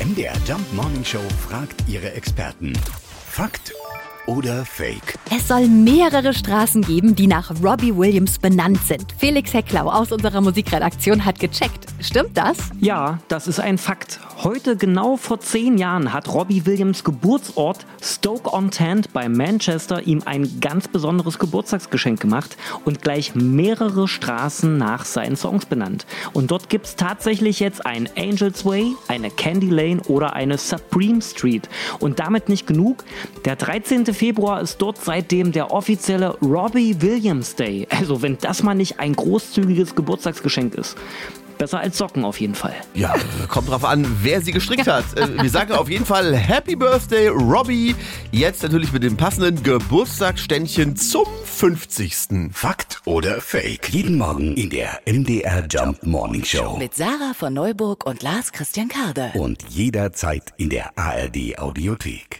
MDR Jump Morning Show fragt ihre Experten. Fakt oder Fake? Es soll mehrere Straßen geben, die nach Robbie Williams benannt sind. Felix Hecklau aus unserer Musikredaktion hat gecheckt. Stimmt das? Ja, das ist ein Fakt. Heute genau vor zehn Jahren hat Robbie Williams Geburtsort Stoke-on-Trent bei Manchester ihm ein ganz besonderes Geburtstagsgeschenk gemacht und gleich mehrere Straßen nach seinen Songs benannt. Und dort gibt es tatsächlich jetzt ein Angels Way, eine Candy Lane oder eine Supreme Street. Und damit nicht genug. Der 13. Februar ist dort seitdem der offizielle Robbie Williams Day. Also wenn das mal nicht ein großzügiges Geburtstagsgeschenk ist. Besser als Socken auf jeden Fall. Ja, kommt drauf an, wer sie gestrickt hat. Äh, Wir sagen auf jeden Fall Happy Birthday, Robbie. Jetzt natürlich mit dem passenden Geburtstagsständchen zum 50. Fakt oder Fake? Jeden Morgen in der MDR Jump Morning Show. Mit Sarah von Neuburg und Lars Christian Karde. Und jederzeit in der ARD Audiothek.